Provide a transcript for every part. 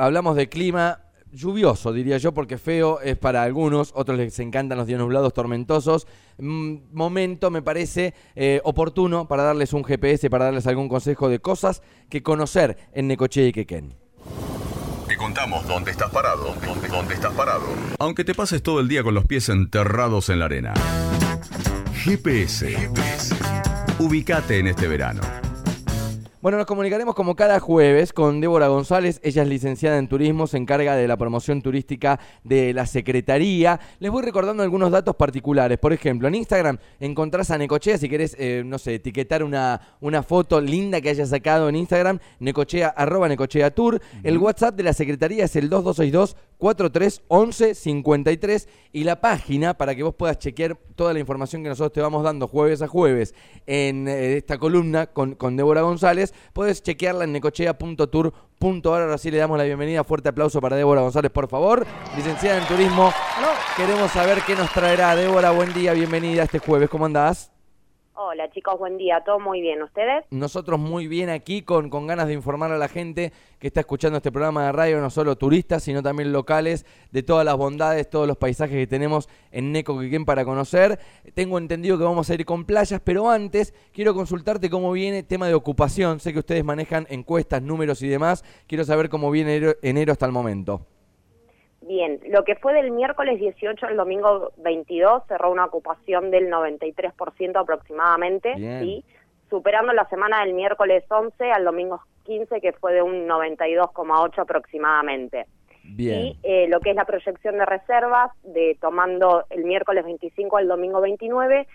hablamos de clima lluvioso, diría yo, porque feo es para algunos, otros les encantan los días nublados, tormentosos. Mm, momento, me parece eh, oportuno para darles un GPS, para darles algún consejo de cosas que conocer en Necoche y Quequén. Te contamos dónde estás parado, dónde, dónde estás parado. Aunque te pases todo el día con los pies enterrados en la arena. GPS. GPS. Ubicate en este verano. Bueno, nos comunicaremos como cada jueves con Débora González. Ella es licenciada en turismo, se encarga de la promoción turística de la Secretaría. Les voy recordando algunos datos particulares. Por ejemplo, en Instagram encontrás a Necochea, si querés, eh, no sé, etiquetar una, una foto linda que haya sacado en Instagram, Necochea, arroba Necochea Tour. El WhatsApp de la Secretaría es el 2262 4311 53 y la página para que vos puedas chequear toda la información que nosotros te vamos dando jueves a jueves en eh, esta columna con, con Débora González, puedes chequearla en necochea.tour.ar. Ahora sí le damos la bienvenida, fuerte aplauso para Débora González, por favor. Licenciada en Turismo, queremos saber qué nos traerá Débora. Buen día, bienvenida este jueves, ¿cómo andás? Hola chicos, buen día, todo muy bien, ¿ustedes? Nosotros muy bien aquí, con, con ganas de informar a la gente que está escuchando este programa de radio, no solo turistas, sino también locales, de todas las bondades, todos los paisajes que tenemos en Neco Quiquén para conocer. Tengo entendido que vamos a ir con playas, pero antes quiero consultarte cómo viene tema de ocupación. Sé que ustedes manejan encuestas, números y demás. Quiero saber cómo viene enero hasta el momento. Bien, lo que fue del miércoles 18 al domingo 22 cerró una ocupación del 93% aproximadamente, ¿sí? superando la semana del miércoles 11 al domingo 15 que fue de un 92,8 aproximadamente. Bien. Y eh, lo que es la proyección de reservas, de tomando el miércoles 25 al domingo 29,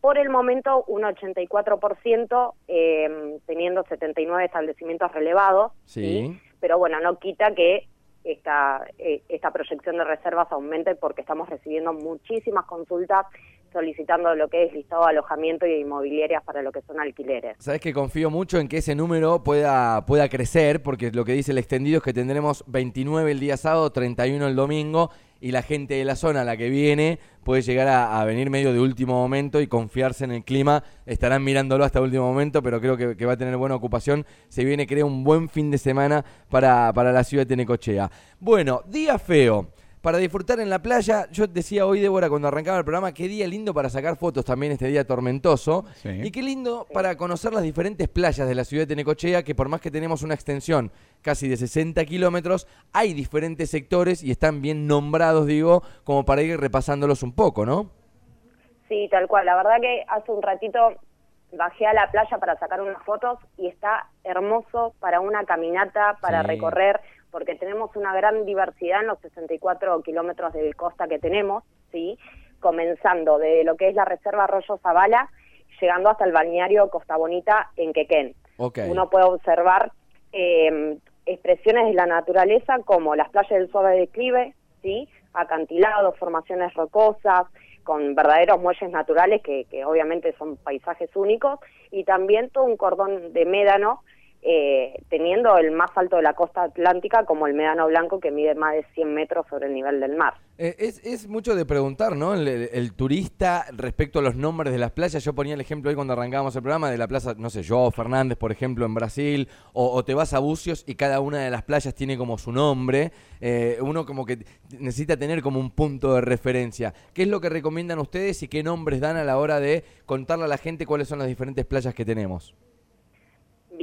por el momento un 84%, eh, teniendo 79 establecimientos relevados, ¿sí? pero bueno, no quita que esta, eh, esta proyección de reservas aumente porque estamos recibiendo muchísimas consultas solicitando lo que es listado de alojamiento y inmobiliarias para lo que son alquileres. Sabes que confío mucho en que ese número pueda, pueda crecer, porque lo que dice el extendido es que tendremos 29 el día sábado, 31 el domingo, y la gente de la zona a la que viene puede llegar a, venir medio de último momento y confiarse en el clima. Estarán mirándolo hasta último momento, pero creo que, va a tener buena ocupación. Se viene, creo, un buen fin de semana para, para la ciudad de Tenecochea. Bueno, día feo para disfrutar en la playa. Yo decía hoy, Débora, cuando arrancaba el programa, qué día lindo para sacar fotos también este día tormentoso. Y qué lindo para conocer las diferentes playas de la ciudad de Tenecochea, que por más que tenemos una extensión casi de 60 kilómetros, hay diferentes sectores y están bien nombrados, digo, como para ir repasándolos un poco, ¿no? Sí, tal cual. La verdad que hace un ratito bajé a la playa para sacar unas fotos y está hermoso para una caminata, para recorrer porque tenemos una gran diversidad en los 64 kilómetros de costa que tenemos, ¿sí? comenzando de lo que es la Reserva Arroyo Zavala, llegando hasta el balneario Costa Bonita en Quequén. Uno puede observar em, expresiones de la naturaleza como las playas del suave declive, ¿sí? acantilados, formaciones rocosas, con verdaderos muelles naturales que, que obviamente son paisajes únicos, y también todo un cordón de médano eh, teniendo el más alto de la costa atlántica como el Medano Blanco que mide más de 100 metros sobre el nivel del mar. Eh, es, es, mucho de preguntar, ¿no? El, turista respecto a los nombres de las playas. Yo ponía el ejemplo hoy cuando arrancábamos el programa de la plaza, no sé, yo, Fernández, por ejemplo, en Brasil, o, te vas a Bucios y cada una de las playas tiene como su nombre. Eh, uno como que necesita tener como un punto de referencia. ¿Qué es lo que recomiendan ustedes y qué nombres dan a la hora de contarle a la gente cuáles son las diferentes playas que tenemos?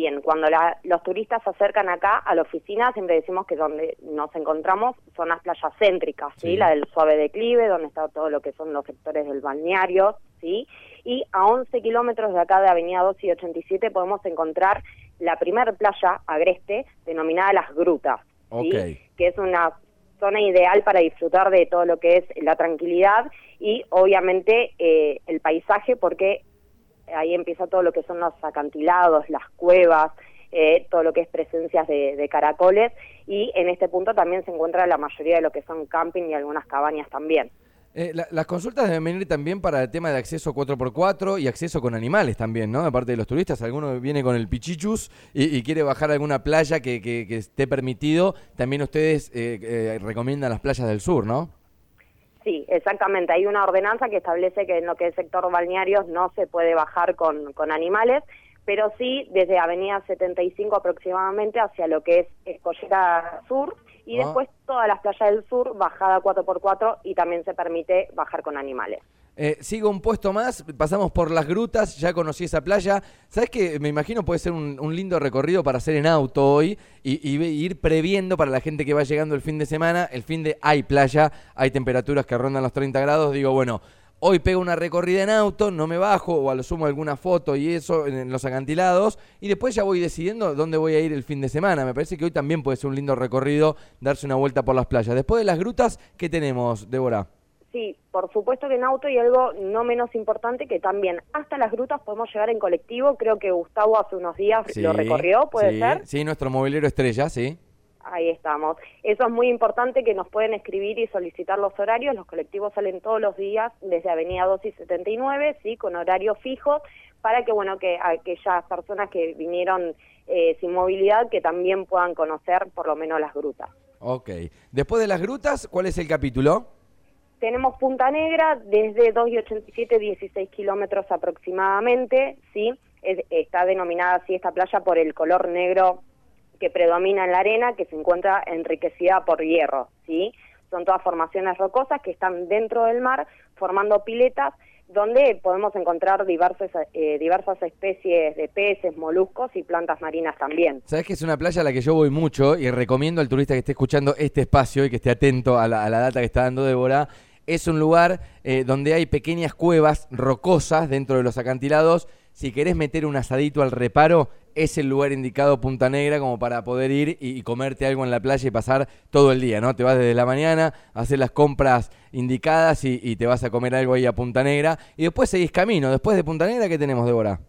Bien, cuando los turistas se acercan acá a la oficina, siempre decimos que donde nos encontramos son las playas céntricas, ¿sí? La del suave declive, donde está todo lo que son los sectores del balneario, ¿sí? Y a 11 kilómetros de acá de Avenida 2 y 87 podemos encontrar la primer playa agreste, denominada Las Grutas, ¿sí? Que es una zona ideal para disfrutar de todo lo que es la tranquilidad y obviamente eh, el paisaje porque ahí empieza todo lo que son los acantilados, las cuevas, eh, todo lo que es presencias de, caracoles y en este punto también se encuentra la mayoría de lo que son camping y algunas cabañas también. Eh, las consultas deben venir también para el tema de acceso 4x4 y acceso con animales también, ¿no? Aparte de los turistas, alguno viene con el pichichus y, quiere bajar a alguna playa que, esté permitido. También ustedes eh, recomiendan las playas del sur, ¿no? Sí, exactamente. Hay una ordenanza que establece que en lo que es sector balnearios no se puede bajar con, con animales, pero sí desde Avenida 75 aproximadamente hacia lo que es Escollera Sur y Ah. después todas las playas del sur, bajada 4x4 y también se permite bajar con animales. Eh, sigo un puesto más, pasamos por las grutas, ya conocí esa playa. ¿Sabes qué? Me imagino puede ser un, lindo recorrido para hacer en auto hoy y, ir previendo para la gente que va llegando el fin de semana. El fin de hay playa, hay temperaturas que rondan los 30 grados. Digo, bueno, hoy pego una recorrida en auto, no me bajo o a lo sumo alguna foto y eso en, en los acantilados y después ya voy decidiendo dónde voy a ir el fin de semana. Me parece que hoy también puede ser un lindo recorrido darse una vuelta por las playas. Después de las grutas, ¿qué tenemos, Débora? Sí, por supuesto que en auto y algo no menos importante que también hasta las grutas podemos llegar en colectivo. Creo que Gustavo hace unos días lo recorrió, ¿puede sí, ser? Sí, nuestro movilero estrella, sí. Ahí estamos. Eso es muy importante que nos pueden escribir y solicitar los horarios. Los colectivos salen todos los días desde Avenida 2 y 79, sí, con horario fijo, para que bueno que aquellas personas que vinieron eh, sin movilidad que también puedan conocer por lo menos las grutas. Ok. Después de las grutas, ¿cuál es el capítulo? Tenemos Punta Negra desde 2 y 87, 16 kilómetros aproximadamente, ¿sí? Es- está denominada así esta playa por el color negro que predomina en la arena, que se encuentra enriquecida por hierro, ¿sí? Son todas formaciones rocosas que están dentro del mar formando piletas donde podemos encontrar diversas, eh, diversas especies de peces, moluscos y plantas marinas también. Sabes que es una playa a la que yo voy mucho y recomiendo al turista que esté escuchando este espacio y que esté atento a la, a la data que está dando Débora. Es un lugar eh, donde hay pequeñas cuevas rocosas dentro de los acantilados. Si querés meter un asadito al reparo, es el lugar indicado Punta Negra como para poder ir y, comerte algo en la playa y pasar todo el día, ¿no? Te vas desde la mañana, hacer las compras indicadas y, y te vas a comer algo ahí a Punta Negra. Y después seguís camino. Después de Punta Negra, ¿qué tenemos, Débora?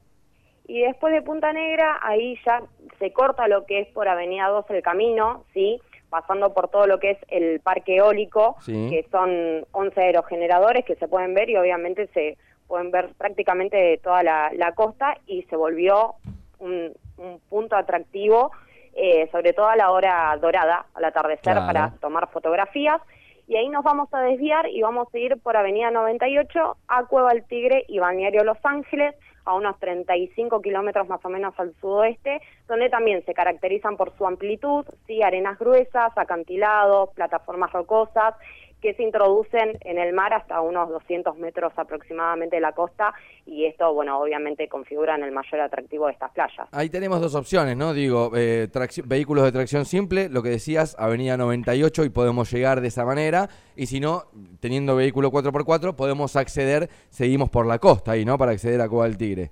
Y después de Punta Negra, ahí ya se corta lo que es por Avenida 2 el camino, ¿sí? Pasando por todo lo que es el parque eólico, Sí. que son 11 aerogeneradores que se pueden ver y obviamente se pueden ver prácticamente toda la, la costa y se volvió un, un punto atractivo, eh, sobre todo a la hora dorada, al atardecer, Claro. para tomar fotografías. Y ahí nos vamos a desviar y vamos a ir por Avenida 98 a Cueva del Tigre y Balneario Los Ángeles, a unos 35 kilómetros más o menos al sudoeste, donde también se caracterizan por su amplitud, sí, arenas gruesas, acantilados, plataformas rocosas, que se introducen en el mar hasta unos 200 metros aproximadamente de la costa y esto, bueno, obviamente configuran el mayor atractivo de estas playas. Ahí tenemos dos opciones, ¿no? Digo, eh, vehículos de tracción simple, lo que decías, Avenida 98 y podemos llegar de esa manera. Y si no, teniendo vehículo 4x4, podemos acceder, seguimos por la costa ahí, ¿no? Para acceder a Cuba del Tigre.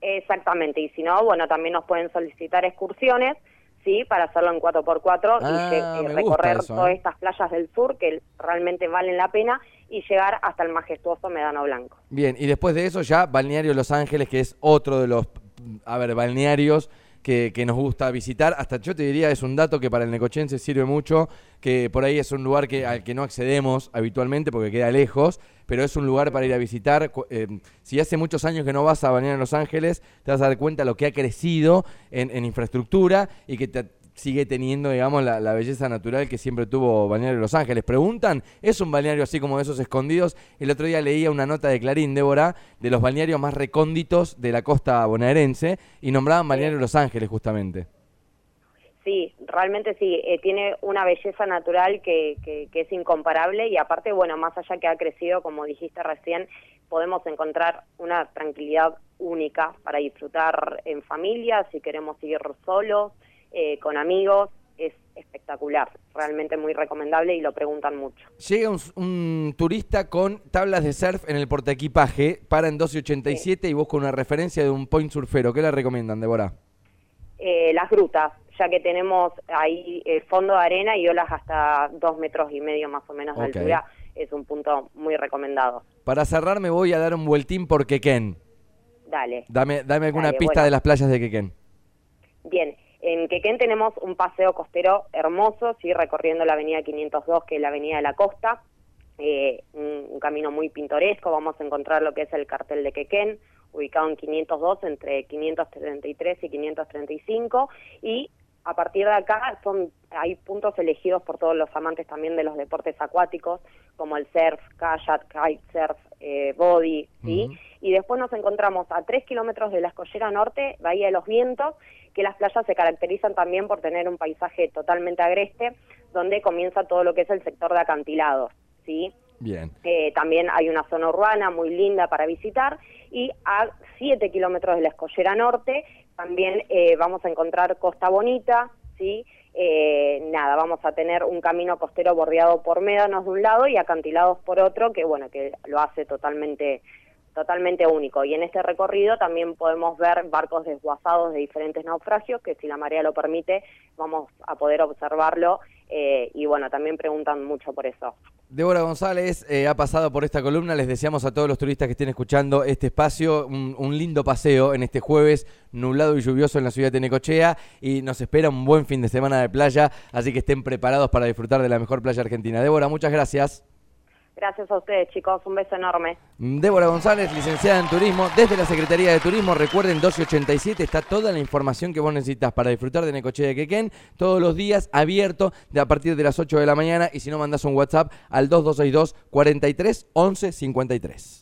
Exactamente, y si no, bueno, también nos pueden solicitar excursiones, ¿sí? Para hacerlo en 4x4 Ah, y eh, gusta recorrer eso, todas ¿eh? estas playas del sur que realmente valen la pena y llegar hasta el majestuoso Medano Blanco. Bien, y después de eso ya Balneario Los Ángeles, que es otro de los, a ver, balnearios que, nos gusta visitar. Hasta yo te diría, es un dato que para el necochense sirve mucho, que por ahí es un lugar que, al que no accedemos habitualmente porque queda lejos, pero es un lugar para ir a visitar. Eh, si hace muchos años que no vas a Balneario Los Ángeles, te vas a dar cuenta lo que ha crecido en, en infraestructura y que te sigue teniendo, digamos, la, belleza natural que siempre tuvo Balneario Los Ángeles. Preguntan, ¿es un balneario así como de esos escondidos? El otro día leía una nota de Clarín, Débora, de los balnearios más recónditos de la costa bonaerense y nombraban Balneario Los Ángeles justamente. Sí, realmente sí, eh, tiene una belleza natural que, que, que es incomparable y aparte, bueno, más allá que ha crecido, como dijiste recién, podemos encontrar una tranquilidad única para disfrutar en familia, si queremos ir solos, eh, con amigos, es espectacular, realmente muy recomendable y lo preguntan mucho. Llega un, un turista con tablas de surf en el portaequipaje, para en 12.87 y busca una referencia de un point surfero. ¿Qué le recomiendan, Débora? Eh, las grutas, ya que tenemos ahí el fondo de arena y olas hasta dos metros y medio más o menos de altura, es un punto muy recomendado. Para cerrar me voy a dar un vueltín por Quequén. Dale. Dame, dame alguna Dale, pista bueno. de las playas de Quequén. Bien, en Quequén tenemos un paseo costero hermoso, sí, recorriendo la avenida 502, que es la avenida de la costa, eh, un, un camino muy pintoresco, vamos a encontrar lo que es el cartel de Quequén, ubicado en 502, entre 533 y 535, y a partir de acá son hay puntos elegidos por todos los amantes también de los deportes acuáticos, como el surf, kayak, kitesurf, eh, body, ¿sí? Y después nos encontramos a tres kilómetros de la escollera norte, Bahía de los Vientos, que las playas se caracterizan también por tener un paisaje totalmente agreste, donde comienza todo lo que es el sector de acantilados, ¿sí? Bien. Eh, también hay una zona urbana muy linda para visitar y a 7 kilómetros de la escollera norte también eh, vamos a encontrar Costa Bonita, ¿sí? Eh, nada, vamos a tener un camino costero bordeado por médanos de un lado y acantilados por otro, que bueno, que lo hace totalmente totalmente único. Y en este recorrido también podemos ver barcos desguazados de diferentes naufragios, que si la marea lo permite, vamos a poder observarlo. Eh, y bueno, también preguntan mucho por eso. Débora González eh, ha pasado por esta columna. Les deseamos a todos los turistas que estén escuchando este espacio un, lindo paseo en este jueves nublado y lluvioso en la ciudad de Necochea y nos espera un buen fin de semana de playa, así que estén preparados para disfrutar de la mejor playa argentina. Débora, muchas gracias. Gracias a ustedes, chicos. Un beso enorme. Débora González, licenciada en Turismo, desde la Secretaría de Turismo. Recuerden, 1287 está toda la información que vos necesitas para disfrutar de Necochea de Quequén. Todos los días abierto de a partir de las 8 de la mañana. Y si no, mandás un WhatsApp al 2262 43 11 53.